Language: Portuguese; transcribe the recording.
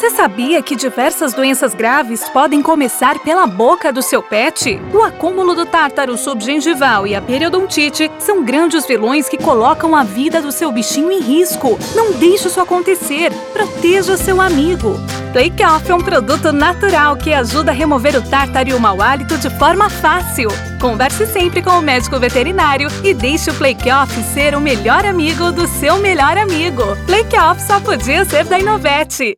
Você sabia que diversas doenças graves podem começar pela boca do seu pet? O acúmulo do tártaro subgengival e a periodontite são grandes vilões que colocam a vida do seu bichinho em risco. Não deixe isso acontecer. Proteja seu amigo. Flake Off é um produto natural que ajuda a remover o tártaro e o mau hálito de forma fácil. Converse sempre com o médico veterinário e deixe o Flake Off ser o melhor amigo do seu melhor amigo. Flake Off só podia ser da Inovete.